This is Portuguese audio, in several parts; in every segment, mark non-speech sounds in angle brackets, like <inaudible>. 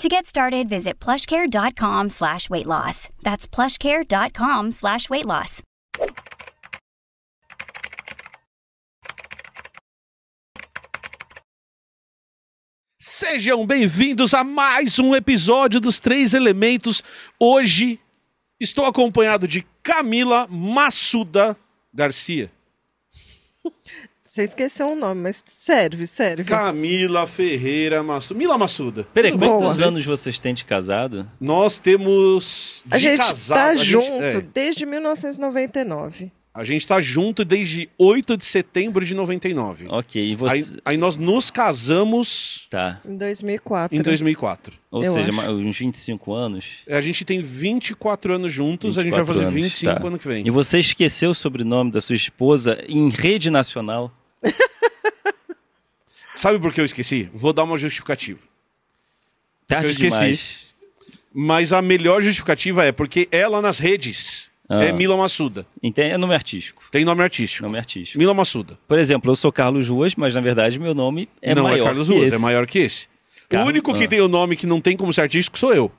To get started, visit plushcare.com slash weight loss. That's plushcare.com slash weight loss. Sejam bem-vindos a mais um episódio dos Três Elementos. Hoje estou acompanhado de Camila Massuda Garcia. Você esqueceu um nome, mas serve, serve. Camila Ferreira Massuda. Mila Massuda. Peraí, Tudo quantos você? anos vocês têm de casado? Nós temos. De A gente casado, tá a gente- junto é, desde 1999. a gente tá junto desde 8 de setembro de 99. Ok, e Aí, você. aí nós nos casamos Tá. Em 2004. em 2004. Ou Eu seja, acho. uns 25 anos. A gente tem 24 anos juntos, a gente vai 24 fazer anos, 25 tá. ano que vem. E você esqueceu o sobrenome da sua esposa em rede nacional? <laughs> Sabe por que eu esqueci? Vou dar uma justificativa. Tarde Eu esqueci. demais. Mas a melhor justificativa é porque ela nas redes Ah. é Mila Massuda. Entende? É nome artístico. Tem nome artístico. Nome artístico. Mila Massuda. Por exemplo, eu sou Carlos Ruas, mas na verdade meu nome é não maior. é Carlos que Ruas, esse. é maior que esse. Carlos- o único que ah. tem o nome que não tem como ser artístico sou eu.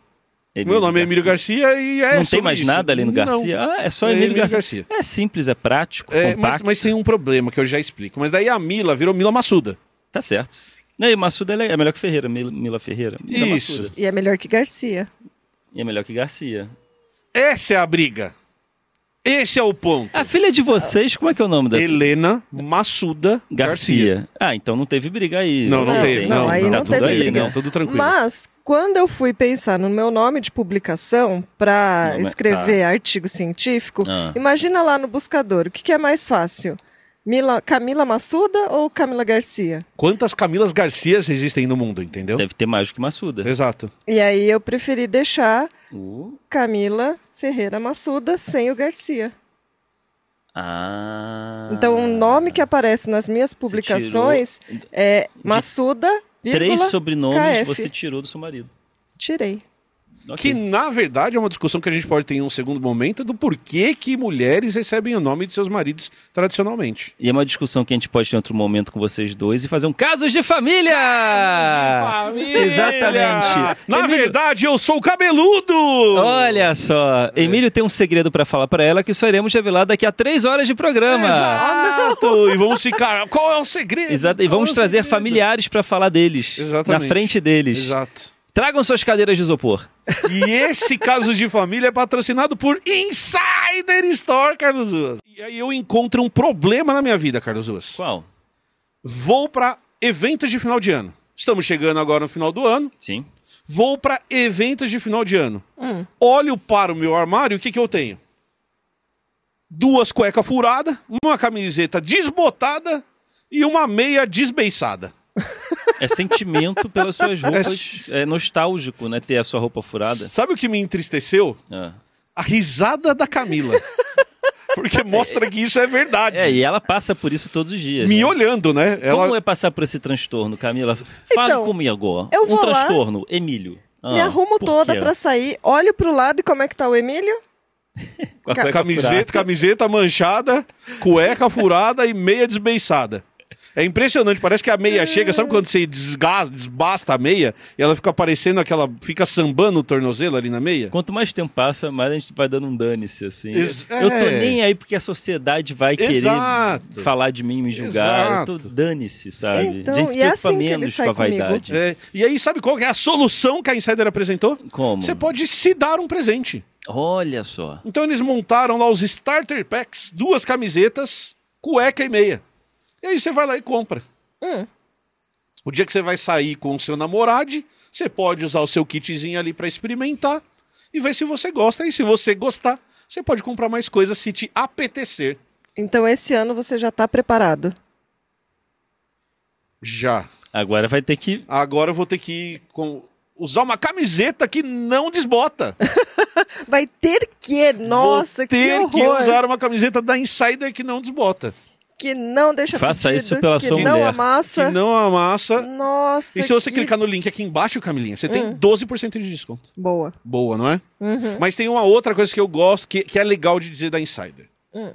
Emílio Meu nome é Emílio Garcia e é Não tem mais isso. nada ali no Não. Garcia? Ah, é só É Emílio, Emílio Garcia. Garcia. É simples, é prático, É, mas, compacto. mas tem um problema que eu já explico. Mas daí a Mila virou Mila Massuda. Tá certo. E aí, Massuda é é melhor que Ferreira, Mila, Mila Ferreira. Mila Isso. Massuda. E é melhor que Garcia. E é melhor que Garcia. Essa é a briga. Esse é o ponto. A filha de vocês, como é que é o nome da filha? Helena Massuda Garcia. Garcia. Ah, então não teve briga aí. Não, não, Não, teve. não, Não, aí não, não tudo teve aí, briga. Não, tudo tranquilo. Mas, quando eu fui pensar no meu nome de publicação para escrever artigo científico, Ah. imagina lá no buscador, o que, que é mais fácil? Mila, Camila Massuda ou Camila Garcia? Quantas Camilas Garcias existem no mundo, entendeu? Deve ter mais do que Massuda. Exato. E aí eu preferi deixar Uh, Camila Ferreira Massuda sem o Garcia. ah. Então, o nome que aparece nas minhas publicações é Massuda, vírgula, Três sobrenomes KF. você tirou do seu marido. Tirei. Ok. Que, na verdade, é uma discussão que a gente pode ter em um segundo momento do porquê que mulheres recebem o nome de seus maridos tradicionalmente. E é uma discussão que a gente pode ter em outro momento com vocês dois e fazer um casos de família! Exatamente. Na Emílio- verdade, eu sou cabeludo! Olha só, Emílio tem um segredo pra falar pra ela que só iremos revelar daqui a três horas de programa. Exato! <laughs> e vamos ficar. Qual é o segredo? Exato, e vamos é trazer segredo? familiares pra falar deles. Exatamente. Na frente deles. Exato. Tragam suas cadeiras de isopor. E esse Casos de Família é patrocinado por Insider Store, Carlos Ruas. E aí eu encontro um problema na minha vida, Carlos Ruas. Qual? Vou pra eventos de final de ano. Estamos chegando agora no final do ano. Sim. Vou pra eventos de final de ano. Hum. Olho para o meu armário, o que, que eu tenho? Duas cuecas furadas, uma camiseta desbotada e uma meia desbeiçada. É sentimento pelas suas roupas. É nostálgico, né? Ter a sua roupa furada. Sabe o que me entristeceu? Ah. A risada da Camila. Porque <laughs> mostra que isso é verdade. É, e ela passa por isso todos os dias. Me né? olhando, né? Ela... Como é passar por esse transtorno, Camila? Fale Então, comigo. eu um vou lá, transtorno, Emílio. Ah, Me arrumo toda quê? pra sair, olho pro lado e como é que tá o Emílio? <laughs> A Camiseta, furada. camiseta manchada, cueca furada e meia desbeiçada. É impressionante, parece que a meia <laughs> chega, sabe quando você desgasta, desbasta a meia e ela fica parecendo aquela. fica sambando o tornozelo ali na meia? Quanto mais tempo passa, mais a gente vai dando um dane-se, assim. Ex- Eu tô é. nem aí porque a sociedade vai querer Exato. falar de mim, me julgar. Eu tô dane-se, sabe? Então, a gente se é preocupa assim que ele menos sai com a comigo. vaidade. É, e aí, sabe qual é a solução que a Insider apresentou? Como? Você pode se dar um presente. Olha só. Então eles montaram lá os starter packs, duas camisetas, cueca e meia. E aí você vai lá e compra. Hum. O dia que você vai sair com o seu namorado, você pode usar o seu kitzinho ali pra experimentar e ver se você gosta. E se você gostar, você pode comprar mais coisas se te apetecer. Então esse ano você já tá preparado. Já. Agora vai ter que. Agora eu vou ter que com... usar uma camiseta que não desbota. <laughs> Vai ter que, nossa, vou que ter que usar uma camiseta da Insider que não desbota. Que não deixa Faça fedido, isso pela que sua não mulher. amassa. Que não amassa. Nossa, E se você que clicar no link aqui embaixo, Camilinha, você Hum. tem 12% de desconto. boa. Boa, não é? Uhum. Mas tem uma outra coisa que eu gosto, que, que é legal de dizer da Insider. Hum.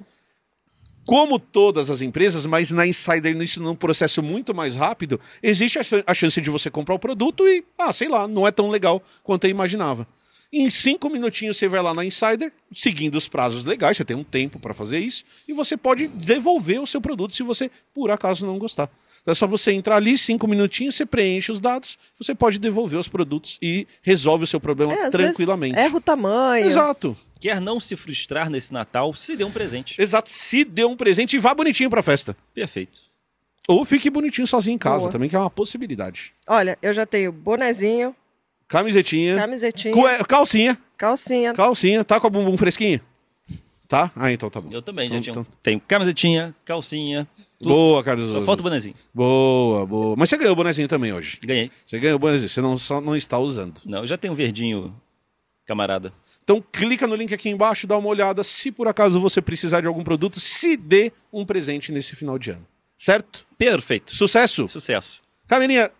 Como todas as empresas, mas na Insider, isso num processo muito mais rápido, existe a chance de você comprar o produto e, ah, sei lá, não é tão legal quanto eu imaginava. Em cinco minutinhos você vai lá na Insider, seguindo os prazos legais, você tem um tempo para fazer isso, e você pode devolver o seu produto se você, por acaso, não gostar. É só você entrar ali, cinco minutinhos, você preenche os dados, você pode devolver os produtos e resolve o seu problema É, às tranquilamente. vezes erra o tamanho. Exato. Quer não se frustrar nesse Natal, se dê um presente. Exato. Se dê um presente e vá bonitinho pra festa. Perfeito. Ou fique bonitinho sozinho em casa Boa. também, que é uma possibilidade. Olha, eu já tenho bonezinho, Camisetinha. camisetinha, cue- Calcinha. calcinha. Calcinha. Tá com a bumbum fresquinho? Tá? Ah, então tá bom. Eu também, Então- já tinha. um- então- Tenho camisetinha, calcinha. tudo. Boa, Carlos. Só falta o bonezinho. Boa, boa. Mas você ganhou o bonezinho também hoje. Ganhei. Você ganhou o bonezinho, você não, só não está usando. Não, eu já tenho um verdinho, camarada. Então clica no link aqui embaixo, dá uma olhada. Se por acaso você precisar de algum produto, se dê um presente nesse final de ano. Certo? Perfeito. Sucesso! Sucesso. Camilinha, o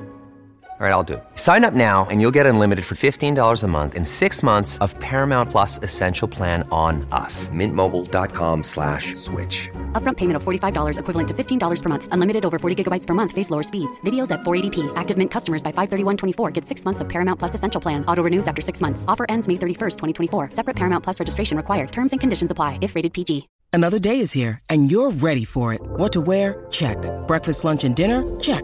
All right, I'll do it. Sign up now and you'll get unlimited for $15 a month in six months of Paramount Plus Essential Plan on us. Mintmobile.com slash switch. Upfront payment of $45 equivalent to $15 per month. Unlimited over 40 gigabytes per month. Face lower speeds. Videos at 480p. Active Mint customers by 531.24 get six months of Paramount Plus Essential Plan. Auto renews after six months. Offer ends May 31st, 2024. Separate Paramount Plus registration required. Terms and conditions apply if rated PG. Another day is here, and you're ready for it. What to wear? Check. Breakfast, lunch, and dinner? Check.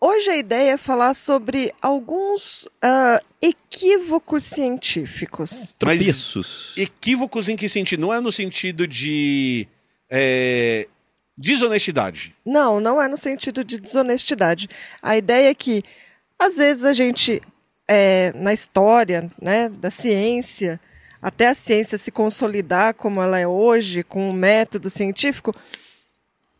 Hoje a ideia é falar sobre alguns ah, equívocos científicos. Tropeços. Equívocos em que sentido? Não é no sentido de é, desonestidade. Não, não é no sentido de desonestidade. A ideia é que, às vezes, a gente, é, na história né, da ciência, até a ciência se consolidar como ela é hoje, com o método científico,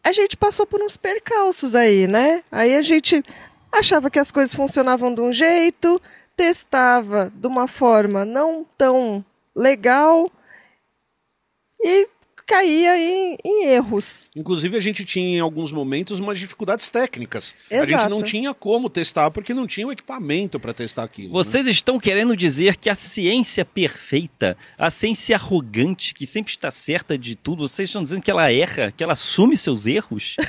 a gente passou por uns percalços aí, né? Aí a gente achava que as coisas funcionavam de um jeito, testava de uma forma não tão legal e caía em, em erros. Inclusive, a gente tinha em alguns momentos umas dificuldades técnicas. A gente Exato. não tinha como testar porque não tinha o equipamento para testar aquilo. né? Vocês estão querendo dizer que a ciência perfeita, a ciência arrogante, que sempre está certa de tudo, vocês estão dizendo que ela erra, que ela assume seus erros? <laughs>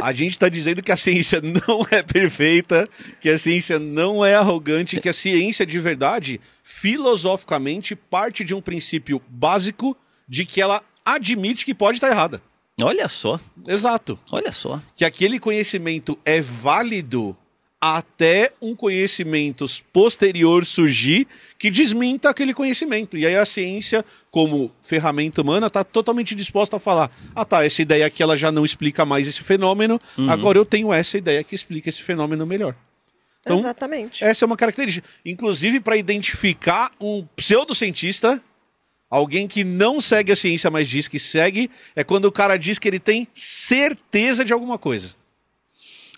A gente está dizendo que a ciência não é perfeita, que a ciência não é arrogante, que a ciência de verdade, filosoficamente, parte de um princípio básico de que ela admite que pode estar errada. Olha só, Exato. olha só. Que aquele conhecimento é válido até um conhecimento posterior surgir que desminta aquele conhecimento. E aí a ciência, como ferramenta humana, está totalmente disposta a falar: ah tá, essa ideia aqui ela já não explica mais esse fenômeno, agora eu tenho essa ideia que explica esse fenômeno melhor. Então, Exatamente. essa é uma característica. Inclusive, para identificar um pseudocientista, alguém que não segue a ciência, mas diz que segue, é quando o cara diz que ele tem certeza de alguma coisa.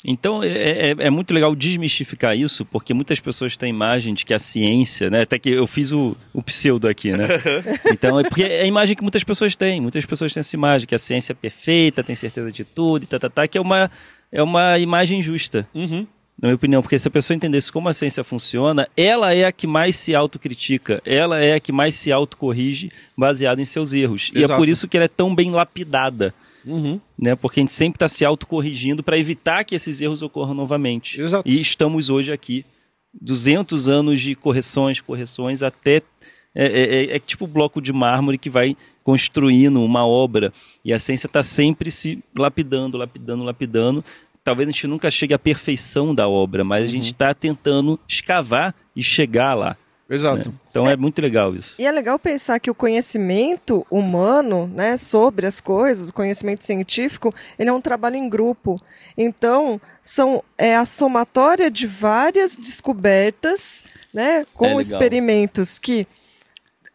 Então é, é- é muito legal desmistificar isso, porque muitas pessoas têm a imagem de que a ciência, né? Até que eu fiz o, o pseudo aqui, né? <laughs> Então é porque é a imagem que muitas pessoas têm. Muitas pessoas têm essa imagem, que a ciência é perfeita, tem certeza de tudo, e tá, tá, tá, que é uma, é uma imagem justa. Uhum. Na minha opinião, porque se a pessoa entendesse como a ciência funciona, ela é a que mais se autocritica, ela é a que mais se autocorrige baseado em seus erros. E é Exato. por isso que ela é tão bem lapidada, Uhum. né? Porque a gente sempre está se autocorrigindo para evitar que esses erros ocorram novamente. Exato. E estamos hoje aqui, 200 anos de correções, correções, até... É, é- é- é tipo bloco de mármore que vai construindo uma obra. E a ciência está sempre se lapidando, lapidando, lapidando. Talvez a gente nunca chegue à perfeição da obra, mas a gente está tentando escavar e chegar lá. Exato. né? Então é muito legal isso. E é legal pensar que o conhecimento humano, né, sobre as coisas, o conhecimento científico, ele é um trabalho em grupo. Então, são é a somatória de várias descobertas, né, com É experimentos que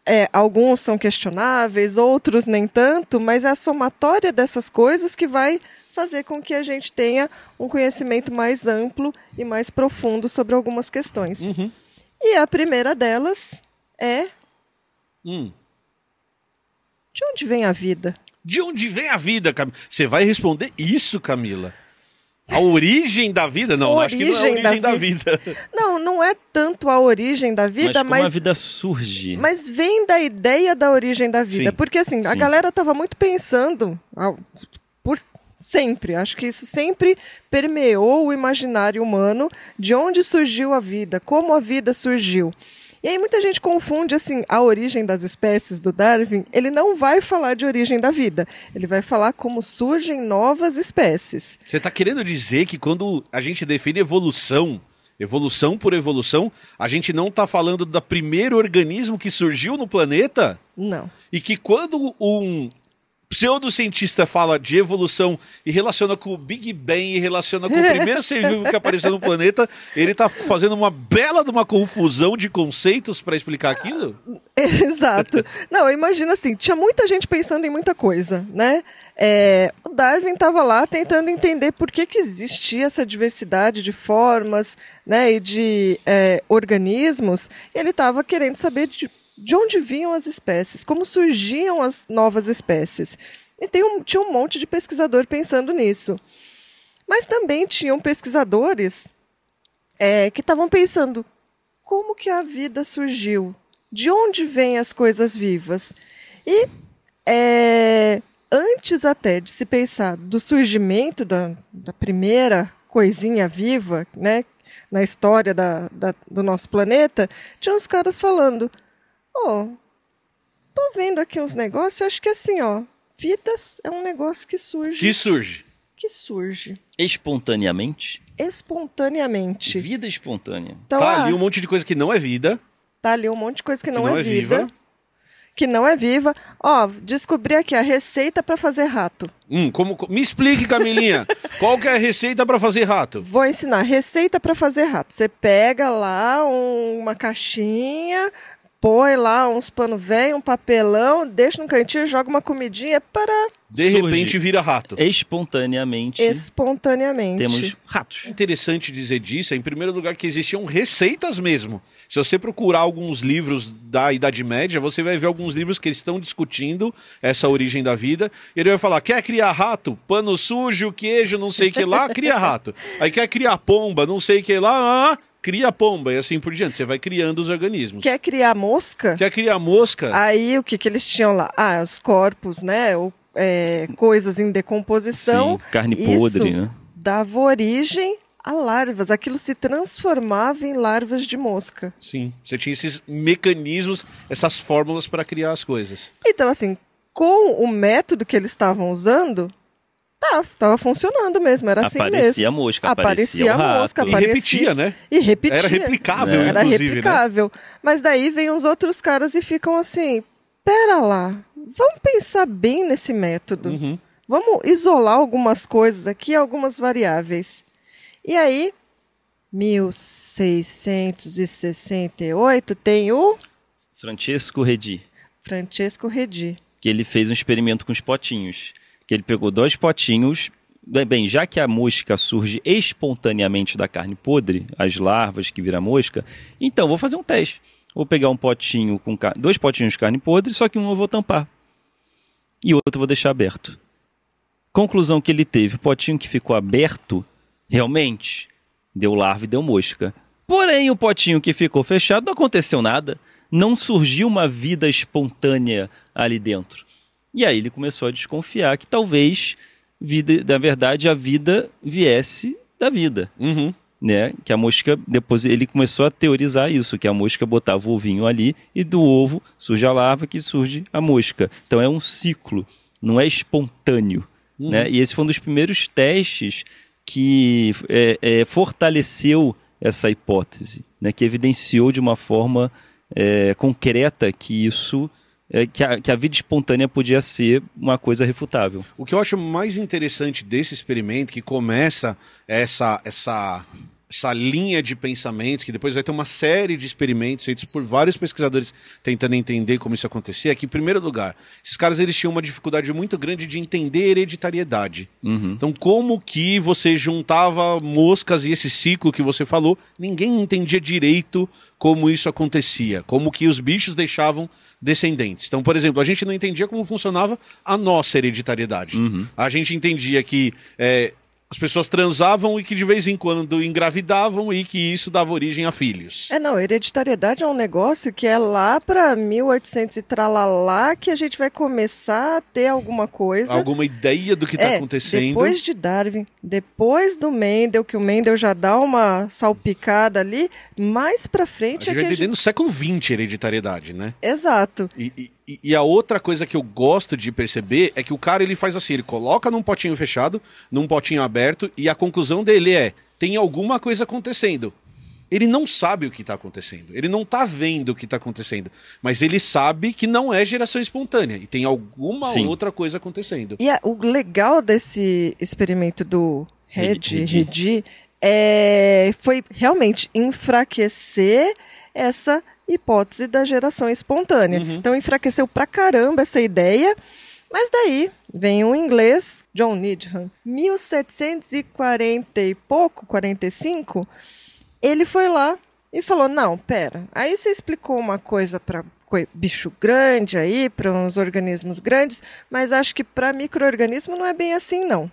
é, alguns são questionáveis, outros nem tanto, mas é a somatória dessas coisas que vai fazer com que a gente tenha um conhecimento mais amplo e mais profundo sobre algumas questões. E a primeira delas é Hum. de onde vem a vida? De onde vem a vida, Camila? Você vai responder isso, Camila? A origem da vida? Não, acho que não é a Origem da origem da vida. <laughs> Não, não é tanto a origem da mas vida, como mas, a vida surge. mas vem da ideia da origem da vida. Sim. Porque assim, a Sim. galera estava muito pensando por sempre, acho que isso sempre permeou o imaginário humano de onde surgiu a vida, como a vida surgiu. E aí muita gente confunde assim a origem das espécies do Darwin. Ele não vai falar de origem da vida. Ele vai falar como surgem novas espécies. Você está querendo dizer que quando a gente define evolução, evolução por evolução, a gente não está falando do primeiro organismo que surgiu no planeta? Não. E que quando um pseudocientista fala de evolução e relaciona com o Big Bang e relaciona com o primeiro ser vivo que apareceu no planeta, ele está fazendo uma bela de uma confusão de conceitos para explicar aquilo? <laughs> Exato. Não, imagina assim, tinha muita gente pensando em muita coisa, né? É, o Darwin estava lá tentando entender por que, que existia essa diversidade de formas, né, e de é, organismos. E ele estava querendo saber de, de onde vinham as espécies, como surgiam as novas espécies. E um- tinha um monte de pesquisador pensando nisso. Mas também tinham pesquisadores é, que estavam pensando como que a vida surgiu, de onde vêm as coisas vivas. E é, antes até de se pensar do surgimento da, da primeira coisinha viva, né, na história da, da- do nosso planeta, tinha uns caras falando, oh, tô vendo aqui uns negócios, acho que assim, ó, vida é um negócio que surge, Que surge. que surge Espontaneamente. espontaneamente. Vida espontânea. Então, tá ah, ali um monte de coisa que não é vida, Tá ali um monte de coisa que não, que não é, é vida, viva. Que não é viva. Ó, descobri aqui a receita para fazer rato. Hum, como, co- me explique, Camilinha, <laughs> qual que é a receita para fazer rato? Vou ensinar receita para fazer rato. Você pega lá um- uma caixinha, põe lá uns pano velho, um papelão, deixa no cantinho, joga uma comidinha para De Surge. repente vira rato. Espontaneamente espontaneamente. temos ratos. interessante dizer disso é, em primeiro lugar, que existiam receitas mesmo. Se você procurar alguns livros da Idade Média, você vai ver alguns livros que eles estão discutindo essa origem da vida. E ele vai falar: quer criar rato? Pano sujo, queijo, não sei o que lá, cria rato. <laughs> Aí quer criar pomba, não sei o que lá, ah, cria pomba. E assim por diante. Você vai criando os organismos. Quer criar mosca? Quer criar mosca? Aí o que, que eles tinham lá? Ah, os corpos, né? Ou, é, coisas em decomposição. Sim, carne Isso podre, né? dava origem a larvas. Aquilo se transformava em larvas de mosca. Sim. Você tinha esses mecanismos, essas fórmulas para criar as coisas. Então, assim, com o método que eles estavam usando, tá, tava funcionando mesmo, era assim aparecia mesmo. a mosca, Aparecia aparecia, a o rato. mosca, E Aparecia. repetia, né? E repetia. Era replicável, Era né? replicável. Mas daí vem os outros caras e ficam assim, pera lá, vamos pensar bem nesse método. Uhum. Vamos isolar algumas coisas aqui, algumas variáveis. E aí, 1668 tem o Francesco Redi, Francesco Redi. que ele fez um experimento com os potinhos. Que ele pegou dois potinhos. Bem, já que a mosca surge espontaneamente da carne podre, as larvas que viram mosca, então vou fazer um teste. Vou pegar um potinho com ca- dois potinhos de carne podre, só que um eu vou tampar. E o outro eu vou deixar aberto. Conclusão que ele teve, o potinho que ficou aberto, realmente Deu larva e deu mosca. Porém, o potinho que ficou fechado não aconteceu nada. Não surgiu uma vida espontânea ali dentro. E aí ele começou a desconfiar que talvez, vida, na verdade, a vida viesse da vida. Uhum. Né? Que a mosca, depois ele começou a teorizar isso, que a mosca botava o ovinho ali e do ovo surge a larva que surge a mosca. Então é um ciclo, não é espontâneo. Né? E esse foi um dos primeiros testes que é, é, fortaleceu essa hipótese, né? que evidenciou de uma forma é, concreta que isso é, que, a, que a vida espontânea podia ser uma coisa refutável. O que eu acho mais interessante desse experimento, que começa essa, essa, essa linha de pensamento, que depois vai ter uma série de experimentos feitos por vários pesquisadores tentando entender como isso acontecia, é que, em primeiro lugar, esses caras eles tinham uma dificuldade muito grande de entender hereditariedade. Então, como que você juntava moscas e esse ciclo que você falou, ninguém entendia direito como isso acontecia, como que os bichos deixavam descendentes. Então, por exemplo, a gente não entendia como funcionava a nossa hereditariedade. A gente entendia que é, as pessoas transavam e que de vez em quando engravidavam e que isso dava origem a filhos. É, não, hereditariedade é um negócio que é lá para 1800 e tralalá que a gente vai começar a ter alguma coisa. Alguma ideia do que está é, acontecendo. Depois de Darwin, depois do Mendel, que o Mendel já dá uma salpicada ali, mais pra A frente gente é vai a entender gente... no século XX hereditariedade, né? Exato. E, e- e a outra coisa que eu gosto de perceber é que o cara ele faz assim, ele coloca num potinho fechado, num potinho aberto, e a conclusão dele é: tem alguma coisa acontecendo. Ele não sabe o que está acontecendo, ele não está vendo o que está acontecendo, mas ele sabe que não é geração espontânea e tem alguma Sim. outra coisa acontecendo. E a- o legal desse experimento do Red, Redi. Redi é, foi realmente enfraquecer essa hipótese da geração espontânea. Então enfraqueceu pra caramba essa ideia. Mas daí vem um inglês, John Needham, 1740 e pouco, 45, ele foi lá e falou: "Não, pera. Aí você explicou uma coisa para bicho grande aí, para uns organismos grandes, mas acho que para microorganismo não é bem assim não".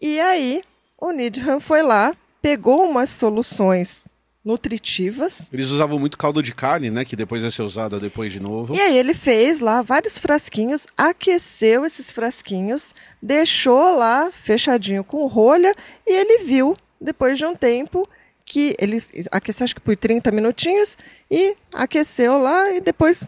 E aí o Needham foi lá, pegou umas soluções nutritivas Eles usavam muito caldo de carne, né? Que depois vai ser usada depois de novo. E aí ele fez lá vários frasquinhos, aqueceu esses frasquinhos, deixou lá fechadinho com rolha e ele viu, depois de um tempo, que ele aqueceu acho que por 30 minutinhos e aqueceu lá e depois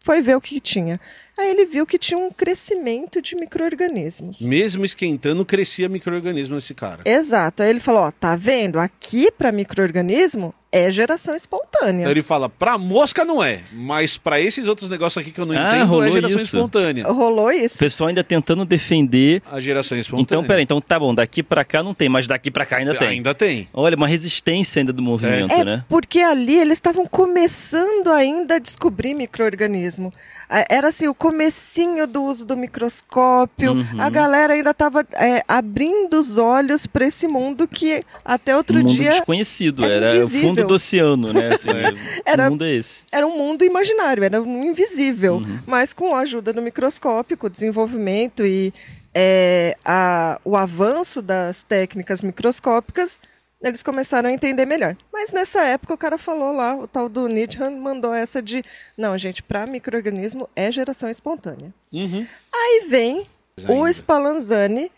foi ver o que tinha. Aí ele viu que tinha um crescimento de micro-organismos. Mesmo esquentando, crescia microorganismo nesse cara. Exato. Aí ele falou, ó, tá vendo? Aqui para micro-organismo é geração espontânea. Então ele fala, pra mosca não é, mas pra esses outros negócios aqui que eu não Ah, entendo é rolou geração isso. espontânea. Rolou O isso. pessoal ainda tentando defender. A geração espontânea. Então, peraí, então tá bom, daqui pra cá não tem, mas daqui pra cá ainda tem. Ainda tem. Olha, uma resistência ainda do movimento, É, né? porque ali eles estavam começando ainda a descobrir microorganismo. Ah, Era assim, o comecinho do uso do microscópio. Uhum. A galera ainda estava abrindo os olhos para esse mundo que até outro um mundo dia desconhecido, era era o fundo do oceano, né? Assim, <laughs> Era- O mundo é esse. era um mundo imaginário, era um invisível. Uhum. Mas com a ajuda do microscópio, com o desenvolvimento e é, a- o avanço das técnicas microscópicas, eles começaram a entender melhor. Mas nessa época o cara falou lá, o tal do Nietzsche mandou essa de, não, gente, para microorganismo é geração espontânea. Uhum. Aí vem o. Spallanzani,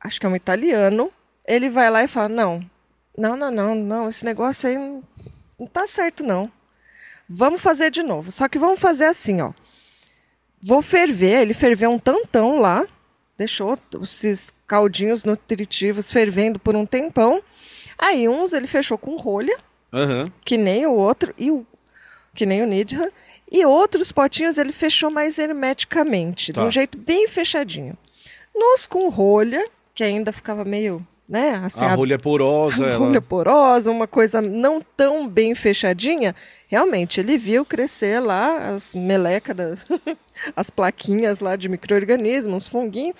acho que é um italiano, ele vai lá e fala: não, não, não, não, não, esse negócio aí não, não tá certo, não. Vamos fazer de novo. Só que vamos fazer assim, ó. Vou ferver, ele ferveu um tantão lá, deixou esses caldinhos nutritivos fervendo por um tempão. Aí uns ele fechou com rolha, Aham. que nem o outro, e o, que nem o Nidham. E outros potinhos ele fechou mais hermeticamente, Tá. de um jeito bem fechadinho. Nos com rolha, que ainda ficava meio, né, assim, A rolha é porosa. a ela- rolha porosa, uma coisa não tão bem fechadinha, realmente ele viu crescer lá as melecas, <laughs> as plaquinhas lá de micro-organismos, funguinhos,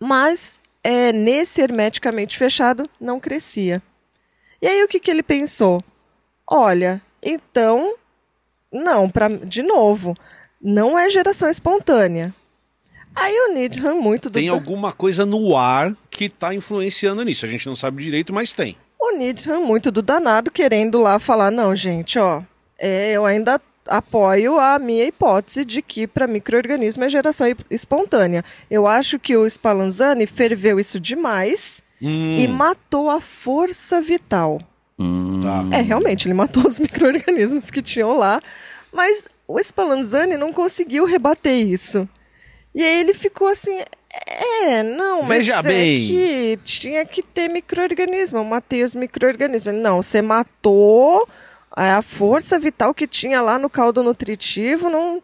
mas é, nesse hermeticamente fechado não crescia. E aí o que, que ele pensou? Olha, então, não, pra, de novo, não é geração espontânea. Aí o Needham, muito do Tem alguma coisa no ar que está influenciando nisso. A gente não sabe direito, mas tem. O Nietzsche, muito do danado, querendo lá falar, não, gente, ó, é, eu ainda apoio a minha hipótese de que para microorganismo é geração espontânea. Eu acho que o Spallanzani ferveu isso demais Hum. e matou a força vital. Hum, Tá. É, realmente, ele matou os <laughs> micro-organismos que tinham lá, mas o Spallanzani não conseguiu rebater isso. E aí ele ficou assim, é, não, mas Veja é bem. que tinha que ter micro-organismo, eu matei os micro-organismos. Não, você matou a força vital que tinha lá no caldo nutritivo, não,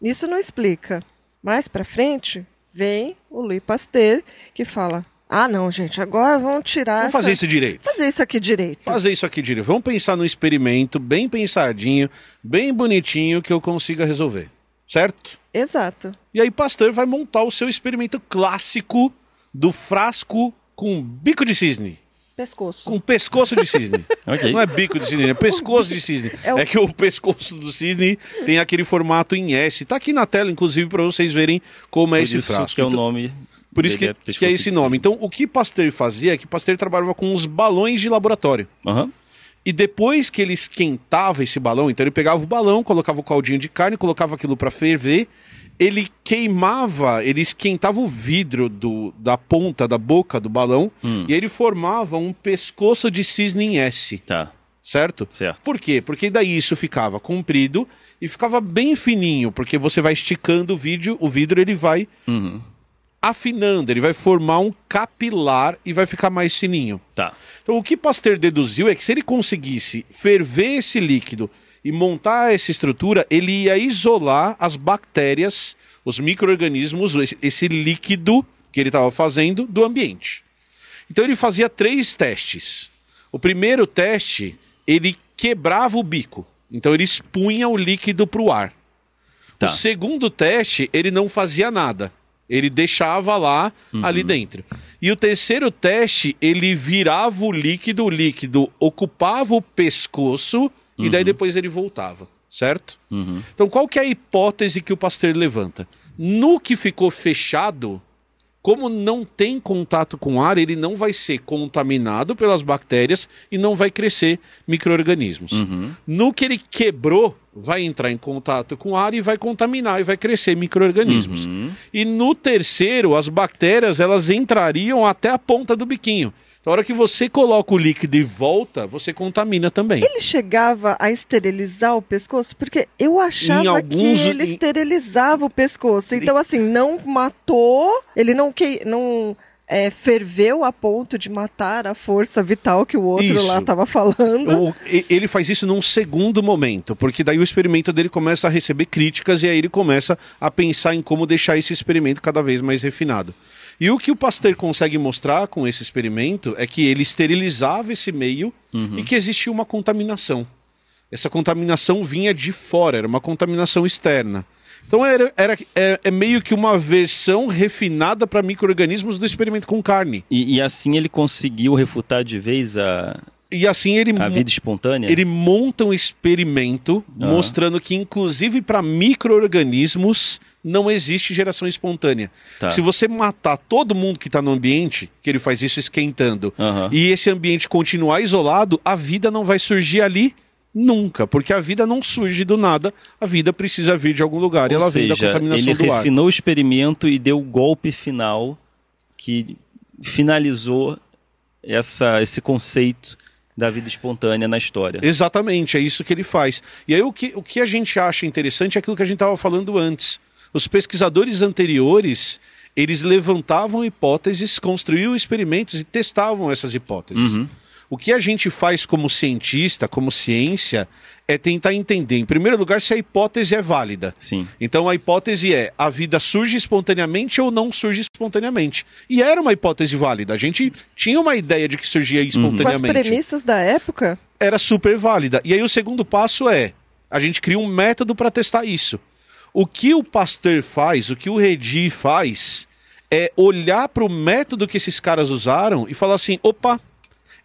isso não explica. Mais pra frente, vem o Louis Pasteur, que fala, ah, não, gente, agora vamos tirar Vamos essa- fazer isso direito. fazer isso aqui direito. Fazer isso aqui direito. Vamos pensar num experimento bem pensadinho, bem bonitinho que eu consiga resolver. Certo? Exato. E aí Pasteur vai montar o seu experimento clássico do frasco com bico de cisne. Pescoço. Com pescoço de cisne. <laughs> Ok. Não é bico de cisne, é pescoço de cisne. É o- É que o pescoço do cisne tem aquele formato em S. Tá aqui na tela, inclusive, para vocês verem como é por esse isso frasco. que é o Então- nome. por isso que, pescoço que é esse nome. Então, o que Pasteur fazia é que Pasteur trabalhava com os balões de laboratório. Aham. E depois que ele esquentava esse balão, então ele pegava o balão, colocava o caldinho de carne, colocava aquilo para ferver, ele queimava, ele esquentava o vidro do, da ponta da boca do balão Hum. e ele formava um pescoço de cisne em S, Tá, certo? certo. Por quê? Porque daí isso ficava comprido e ficava bem fininho, porque você vai esticando o vídeo, o vidro ele vai Uhum. afinando, ele vai formar um capilar e vai ficar mais fininho. Tá. Então, o que Pasteur deduziu é que se ele conseguisse ferver esse líquido e montar essa estrutura, ele ia isolar as bactérias, os micro-organismos, esse, líquido que ele estava fazendo do ambiente. Então, ele fazia três testes. O primeiro teste, ele quebrava o bico. Então, ele expunha o líquido para o ar. Tá. O segundo teste, ele não fazia nada. Ele deixava lá, ali dentro. E o terceiro teste, ele virava o líquido, o líquido ocupava o pescoço e daí depois ele voltava, certo? Uhum. Então qual que é a hipótese que o Pasteur levanta? No que ficou fechado, como não tem contato com ar, ele não vai ser contaminado pelas bactérias e não vai crescer micro-organismos. No que ele quebrou, vai entrar em contato com ar e vai contaminar e vai crescer micro-organismos. E no terceiro, as bactérias elas entrariam até a ponta do biquinho. Então, a hora que você coloca o líquido e volta, você contamina também. Ele chegava a esterilizar o pescoço? Porque eu achava alguns- que ele esterilizava o pescoço. Então, assim, não matou, ele não, que, não é, ferveu a ponto de matar a força vital que o outro Isso. lá estava falando. O- e- ele faz isso num segundo momento, porque daí o experimento dele começa a receber críticas e aí ele começa a pensar em como deixar esse experimento cada vez mais refinado. E o que o Pasteur consegue mostrar com esse experimento é que ele esterilizava esse meio e que existia uma contaminação. Essa contaminação vinha de fora, era uma contaminação externa. Então era, era é, é meio que uma versão refinada para micro-organismos do experimento com carne. E, e assim ele conseguiu refutar de vez a, E assim ele a vida espontânea? Ele monta um experimento Aham. mostrando que, inclusive para micro-organismos, não existe geração espontânea. Tá. Se você matar todo mundo que está no ambiente, que ele faz isso esquentando, Aham. e esse ambiente continuar isolado, a vida não vai surgir ali nunca, porque a vida não surge do nada, a vida precisa vir de algum lugar e Ou ela vem da seja, contaminação ele do ar. refinou o experimento e deu o golpe final que finalizou essa, esse conceito da vida espontânea na história. Exatamente, é isso que ele faz. E aí o que, o que a gente acha interessante é aquilo que a gente estava falando antes. Os pesquisadores anteriores, eles levantavam hipóteses, construíam experimentos e testavam essas hipóteses. Uhum. O que a gente faz como cientista, como ciência, é tentar entender, em primeiro lugar, se a hipótese é válida. Sim. Então a hipótese é: a vida surge espontaneamente ou não surge espontaneamente? E era uma hipótese válida. A gente tinha uma ideia de que surgia Com as espontaneamente premissas da época, era super válida. E aí o segundo passo é, a gente cria um método para testar isso. O que o Pasteur faz, o que o Redi faz, é olhar para o método que esses caras usaram e falar assim, opa,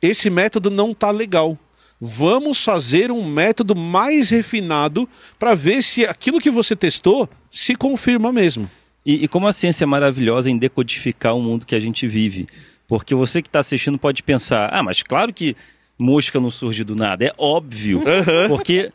esse método não tá legal. Vamos fazer um método mais refinado para ver se aquilo que você testou se confirma mesmo. E, e como a ciência é maravilhosa em decodificar o mundo que a gente vive. Porque você que está assistindo pode pensar, ah, mas claro que mosca não surge do nada. É óbvio. Porque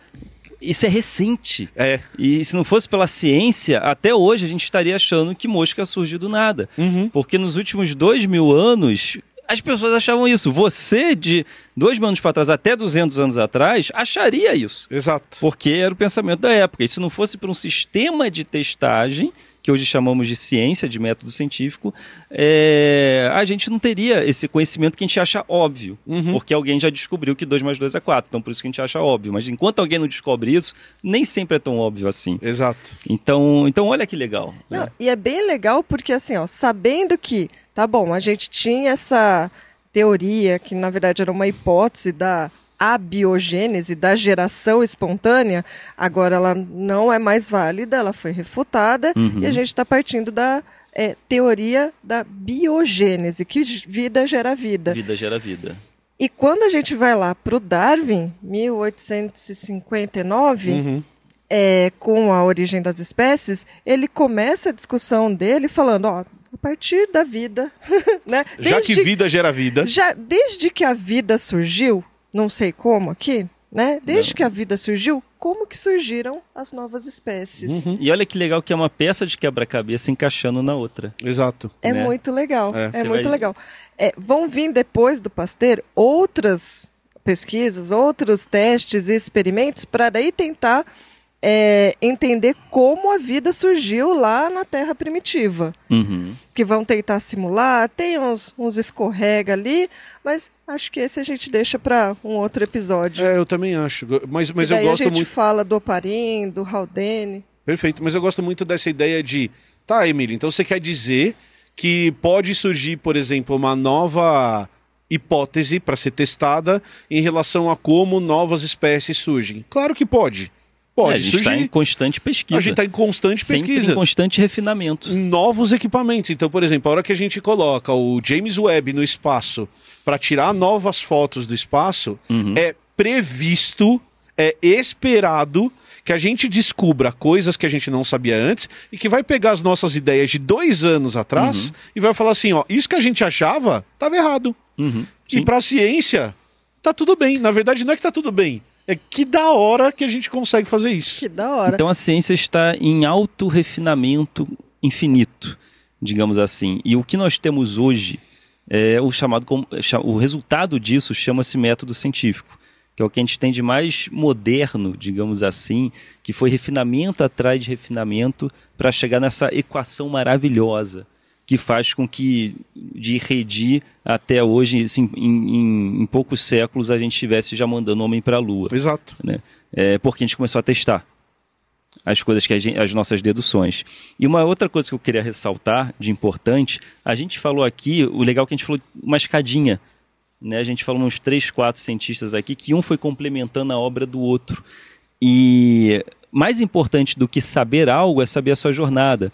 isso é recente. É. E se não fosse pela ciência, até hoje a gente estaria achando que mosca surgiu do nada. Uhum. Porque nos últimos dois mil anos, as pessoas achavam isso. Você, de dois mil anos para trás até 200 anos atrás, acharia isso. Exato. Porque era o pensamento da época. E se não fosse por um sistema de testagem, que hoje chamamos de ciência, de método científico, é, a gente não teria esse conhecimento que a gente acha óbvio. Porque alguém já descobriu que 2 mais 2 é 4. Então por isso que a gente acha óbvio. Mas enquanto alguém não descobre isso, nem sempre é tão óbvio assim. Exato. Então, então olha que legal. né? Não, e é bem legal porque, assim, ó, sabendo que, tá bom, a gente tinha essa teoria, que na verdade era uma hipótese da abiogênese, da geração espontânea, agora ela não é mais válida, ela foi refutada, e a gente está partindo da é, teoria da biogênese, que vida gera vida. Vida gera vida. E quando a gente vai lá para o Darwin, 1859, Uhum. é, com a origem das espécies, ele começa a discussão dele falando, ó, a partir da vida, <laughs> né? Já que Desde- vida gera vida. já desde que a vida surgiu, não sei como aqui, né? Desde Não. que a vida surgiu, como que surgiram as novas espécies? Uhum. E olha que legal que é uma peça de quebra-cabeça encaixando na outra. Exato. É né? muito legal. É. É, muito vai- legal. É, vão vir depois do Pasteur outras pesquisas, outros testes e experimentos para daí tentar é, entender como a vida surgiu lá na Terra primitiva. Uhum. Que vão tentar simular, tem uns, uns escorrega ali, mas acho que esse a gente deixa para um outro episódio. É, eu também acho. Mas, mas e eu daí a gosto gente muito. fala do Oparim, do Haldane. Perfeito, mas eu gosto muito dessa ideia de. Tá, Emílio, então você quer dizer que pode surgir, por exemplo, uma nova hipótese para ser testada em relação a como novas espécies surgem? Claro que pode. Pode É, a gente está em constante pesquisa. A gente está em constante Sempre pesquisa. em constante refinamento. novos equipamentos. Então, por exemplo, a hora que a gente coloca o James Webb no espaço para tirar novas fotos do espaço, Uhum. é previsto, é esperado que a gente descubra coisas que a gente não sabia antes e que vai pegar as nossas ideias de dois anos atrás Uhum. e vai falar assim, ó, isso que a gente achava estava errado. Uhum. E para a ciência tá tudo bem. Na verdade, não é que tá tudo bem. É que da hora que a gente consegue fazer isso. Que da hora. Então a ciência está em alto refinamento infinito, digamos assim. E o que nós temos hoje é o chamado como- o resultado disso chama-se método científico, que é o que a gente tem de mais moderno, digamos assim, que foi refinamento atrás de refinamento para chegar nessa equação maravilhosa que faz com que de Redi até hoje, assim, em, em- em poucos séculos, a gente estivesse já mandando homem para a Lua Exato. né? É, porque a gente começou a testar as coisas que gente, as nossas deduções. E uma outra coisa que eu queria ressaltar de importante, a gente falou aqui, o legal é que a gente falou uma escadinha, né? A gente falou uns três, quatro cientistas aqui que um foi complementando a obra do outro. E mais importante do que saber algo é saber a sua jornada.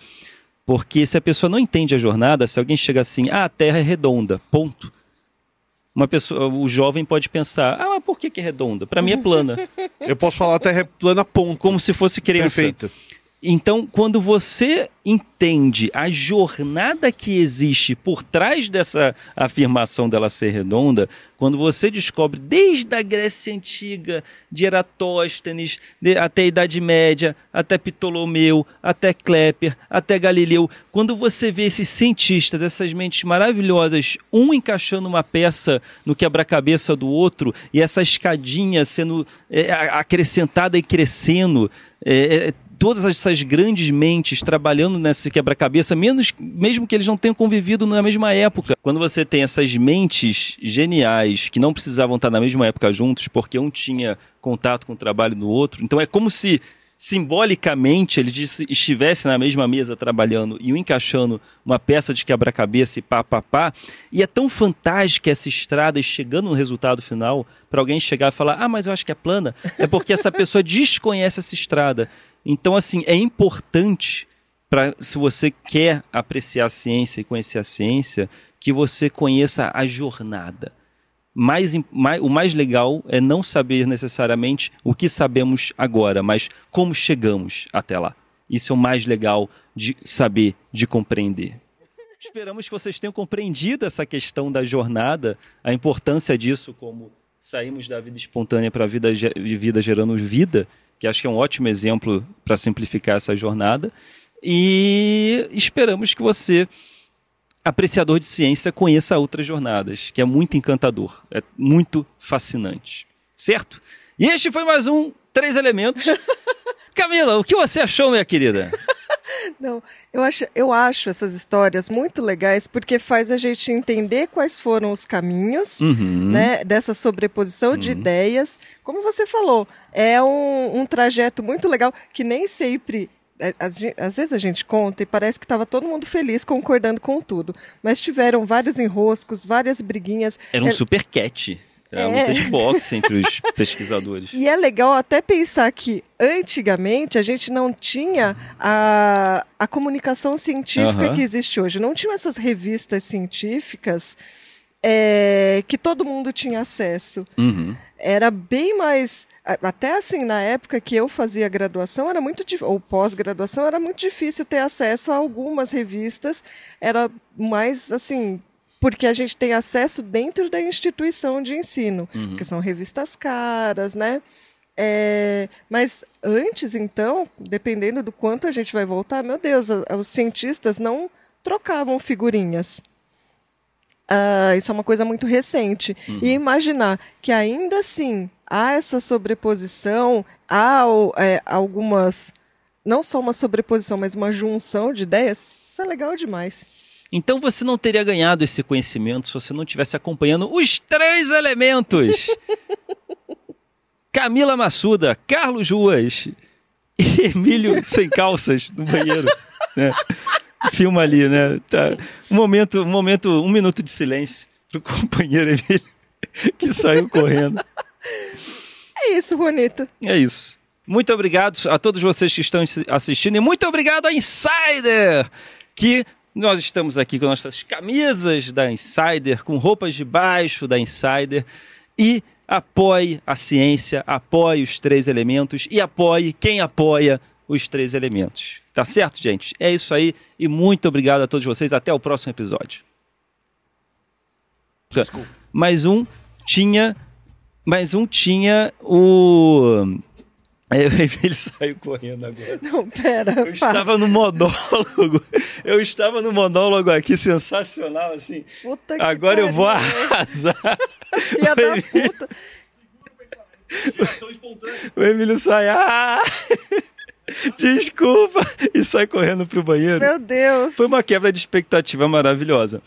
Porque se a pessoa não entende a jornada, se alguém chega assim, ah, a Terra é redonda, ponto. Uma pessoa, o jovem pode pensar, ah, mas por que, que é redonda? Para mim é plana. <laughs> Eu posso falar a Terra é plana, ponto. Como se fosse criança. Perfeito. Então, quando você entende a jornada que existe por trás dessa afirmação dela ser redonda, quando você descobre desde a Grécia Antiga, de Eratóstenes, de- até a Idade Média, até Ptolomeu, até Kepler, até Galileu, quando você vê esses cientistas, essas mentes maravilhosas, um encaixando uma peça no quebra-cabeça do outro e essa escadinha sendo é, acrescentada e crescendo, é, é, todas essas grandes mentes trabalhando nesse quebra-cabeça, menos, mesmo que eles não tenham convivido na mesma época. Quando você tem essas mentes geniais que não precisavam estar na mesma época juntos, porque um tinha contato com o trabalho do outro, então é como se simbolicamente eles estivessem na mesma mesa trabalhando e encaixando uma peça de quebra-cabeça e pá, pá, pá. E é tão fantástica essa estrada e chegando no resultado final, para alguém chegar e falar, ah, mas eu acho que é plana, é porque essa pessoa <laughs> desconhece essa estrada. Então, assim, é importante para se você quer apreciar a ciência e conhecer a ciência, que você conheça a jornada. Mais, im- mai- o mais legal é não saber necessariamente o que sabemos agora, mas como chegamos até lá. Isso é o mais legal de saber, de compreender. Esperamos que vocês tenham compreendido essa questão da jornada, a importância disso, como saímos da vida espontânea para a vida, vida gerando vida, que acho que é um ótimo exemplo para simplificar essa jornada. E esperamos que você, apreciador de ciência, conheça outras jornadas, que é muito encantador, é muito fascinante. Certo? E este foi mais um Três Elementos. <laughs> Camila, o que você achou, minha querida? Não, eu acho, eu acho essas histórias muito legais porque faz a gente entender quais foram os caminhos Uhum. né, dessa sobreposição de ideias. Como você falou, é um, um trajeto muito legal que nem sempre. é, Às, às vezes a gente conta e parece que estava todo mundo feliz concordando com tudo. Mas tiveram vários enroscos, várias briguinhas. Era um É- super cat. Uma É. luta de boxe entre os <laughs> pesquisadores. E é legal até pensar que antigamente a gente não tinha a, a comunicação científica que existe hoje. Não tinham essas revistas científicas é, que todo mundo tinha acesso. Uhum. Era bem mais. Até assim, na época que eu fazia graduação, era muito ou pós-graduação, era muito difícil ter acesso a algumas revistas. Era mais assim, porque a gente tem acesso dentro da instituição de ensino, que são revistas caras, né? É, mas antes, então, dependendo do quanto a gente vai voltar, meu Deus, os cientistas não trocavam figurinhas. Ah, isso é uma coisa muito recente. E imaginar que ainda assim há essa sobreposição, há é, algumas. Não só uma sobreposição, mas uma junção de ideias, isso é legal demais. Então você não teria ganhado esse conhecimento se você não estivesse acompanhando os três elementos. <laughs> Camila Massuda, Carlos Ruas e <laughs> Emílio sem calças no banheiro. né? Filma ali, né? Tá. Um momento, um momento, um minuto de silêncio pro companheiro Emílio que saiu correndo. É isso, Juanito. É isso. Muito obrigado a todos vocês que estão assistindo e muito obrigado a Insider, que nós estamos aqui com nossas camisas da Insider, com roupas de baixo da Insider e apoie a ciência, apoie os três elementos e apoie quem apoia os três elementos. Tá certo, gente? É isso aí e muito obrigado a todos vocês. Até o próximo episódio. Mais um tinha mais um tinha o. É, <laughs> Ele saiu correndo agora. Não, pera. Eu estava no monólogo. Eu estava no monólogo aqui, sensacional, assim. Puta que Agora eu vou arrasar. <laughs> Filha da puta. O Emílio sai. Ah! Desculpa! E sai correndo pro banheiro. Meu Deus. Foi uma quebra de expectativa maravilhosa.